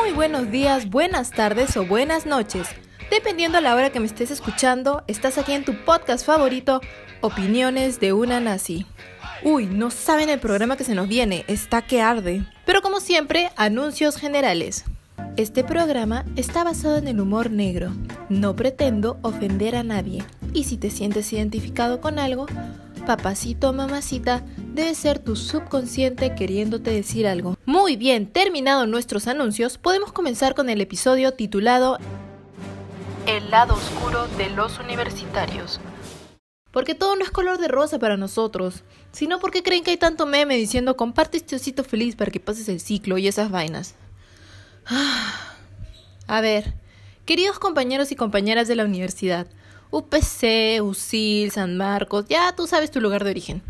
Muy buenos días, buenas tardes o buenas noches. Dependiendo a la hora que me estés escuchando, estás aquí en tu podcast favorito, Opiniones de una nazi. Uy, no saben el programa que se nos viene, está que arde. Pero como siempre, anuncios generales. Este programa está basado en el humor negro. No pretendo ofender a nadie. Y si te sientes identificado con algo, papacito o mamacita, debe ser tu subconsciente queriéndote decir algo. Muy bien, terminados nuestros anuncios, podemos comenzar con el episodio titulado El lado oscuro de los universitarios. Porque todo no es color de rosa para nosotros, sino porque creen que hay tanto meme diciendo comparte este osito feliz para que pases el ciclo y esas vainas. A ver, queridos compañeros y compañeras de la universidad, UPC, USIL, San Marcos, ya tú sabes tu lugar de origen.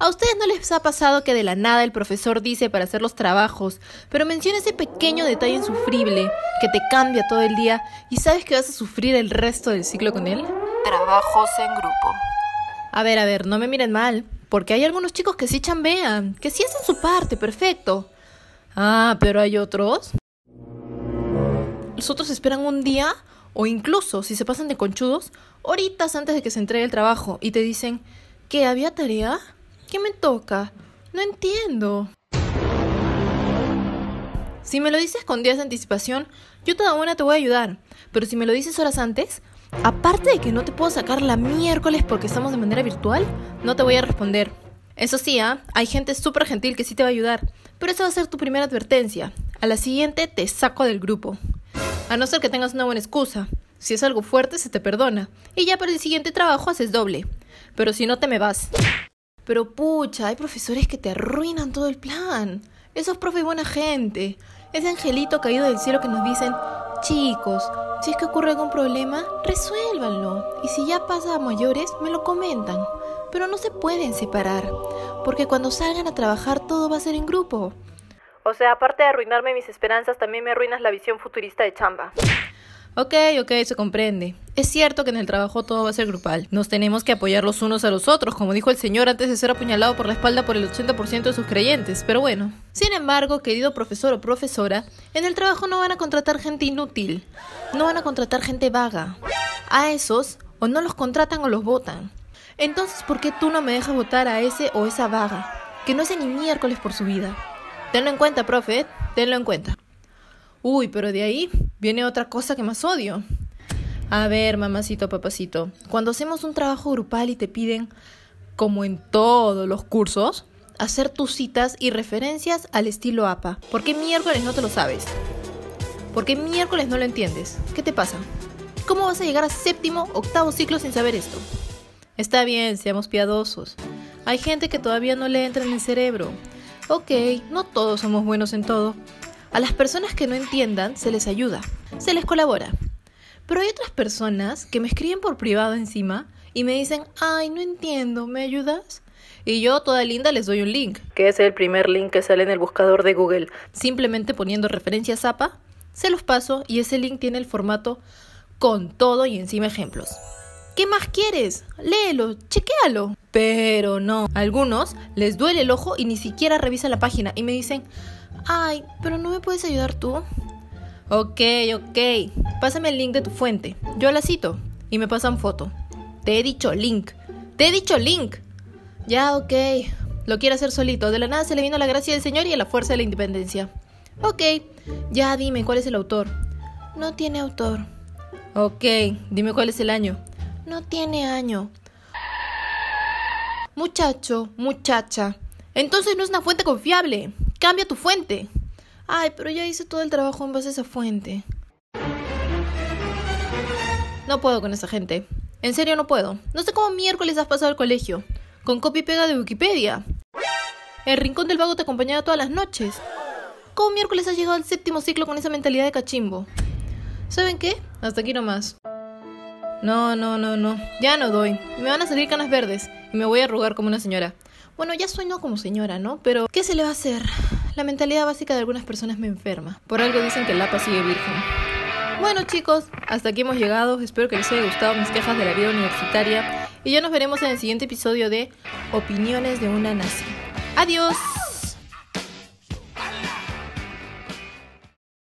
¿A ustedes no les ha pasado que de la nada el profesor dice para hacer los trabajos, pero menciona ese pequeño detalle insufrible que te cambia todo el día y sabes que vas a sufrir el resto del ciclo con él? Trabajos en grupo. A ver, a ver, no me miren mal, porque hay algunos chicos que sí chambean, que sí hacen su parte, perfecto. Ah, pero hay otros. Los otros esperan un día, o incluso, si se pasan de conchudos, horitas antes de que se entregue el trabajo y te dicen, ¿qué había tarea? ¿Qué me toca? No entiendo. Si me lo dices con días de anticipación, yo toda una te voy a ayudar. Pero si me lo dices horas antes, aparte de que no te puedo sacar la miércoles porque estamos de manera virtual, no te voy a responder. Eso sí, ¿ah? hay gente súper gentil que sí te va a ayudar, pero esa va a ser tu primera advertencia. A la siguiente te saco del grupo. A no ser que tengas una buena excusa. Si es algo fuerte, se te perdona. Y ya para el siguiente trabajo haces doble. Pero si no, te me vas. Pero pucha, hay profesores que te arruinan todo el plan. Esos profes buena gente. Ese angelito caído del cielo que nos dicen, chicos, si es que ocurre algún problema, resuélvanlo. Y si ya pasa a mayores, me lo comentan. Pero no se pueden separar, porque cuando salgan a trabajar todo va a ser en grupo. O sea, aparte de arruinarme mis esperanzas, también me arruinas la visión futurista de chamba. Ok, ok, se comprende. Es cierto que en el trabajo todo va a ser grupal. Nos tenemos que apoyar los unos a los otros, como dijo el señor antes de ser apuñalado por la espalda por el 80% de sus creyentes, pero bueno. Sin embargo, querido profesor o profesora, en el trabajo no van a contratar gente inútil. No van a contratar gente vaga. A esos, o no los contratan o los votan. Entonces, ¿por qué tú no me dejas votar a ese o esa vaga? Que no hace ni miércoles por su vida. Tenlo en cuenta, profe, tenlo en cuenta. Uy, pero de ahí viene otra cosa que más odio. A ver, mamacito, papacito, cuando hacemos un trabajo grupal y te piden, como en todos los cursos, hacer tus citas y referencias al estilo APA. ¿Por qué miércoles no te lo sabes? ¿Por qué miércoles no lo entiendes? ¿Qué te pasa? ¿Cómo vas a llegar a séptimo, octavo ciclo sin saber esto? Está bien, seamos piadosos. Hay gente que todavía no le entra en el cerebro. Ok, no todos somos buenos en todo, a las personas que no entiendan se les ayuda, se les colabora. Pero hay otras personas que me escriben por privado encima y me dicen, ay, no entiendo, ¿me ayudas? Y yo, toda linda, les doy un link, que es el primer link que sale en el buscador de Google. Simplemente poniendo referencia a Zapa, se los paso y ese link tiene el formato con todo y encima ejemplos. ¿Qué más quieres? Léelo, chequéalo. Pero no, a algunos les duele el ojo y ni siquiera revisan la página y me dicen, Ay, pero no me puedes ayudar tú. Ok, ok. Pásame el link de tu fuente. Yo la cito y me pasan foto. Te he dicho link. Te he dicho link. Ya, ok. Lo quiere hacer solito. De la nada se le vino la gracia del Señor y la fuerza de la independencia. Ok. Ya dime cuál es el autor. No tiene autor. Ok. Dime cuál es el año. No tiene año. Muchacho, muchacha. Entonces no es una fuente confiable. Cambia tu fuente. Ay, pero ya hice todo el trabajo en base a esa fuente. No puedo con esa gente. En serio no puedo. No sé cómo miércoles has pasado al colegio. Con copia y pega de Wikipedia. El rincón del vago te acompañaba todas las noches. ¿Cómo miércoles has llegado al séptimo ciclo con esa mentalidad de cachimbo? ¿Saben qué? Hasta aquí nomás. No, no, no, no. Ya no doy. Me van a salir canas verdes y me voy a arrugar como una señora. Bueno, ya soy no como señora, ¿no? Pero, ¿qué se le va a hacer? La mentalidad básica de algunas personas me enferma. Por algo dicen que el APA sigue virgen. Bueno chicos, hasta aquí hemos llegado. Espero que les haya gustado mis quejas de la vida universitaria. Y ya nos veremos en el siguiente episodio de Opiniones de una nazi. Adiós.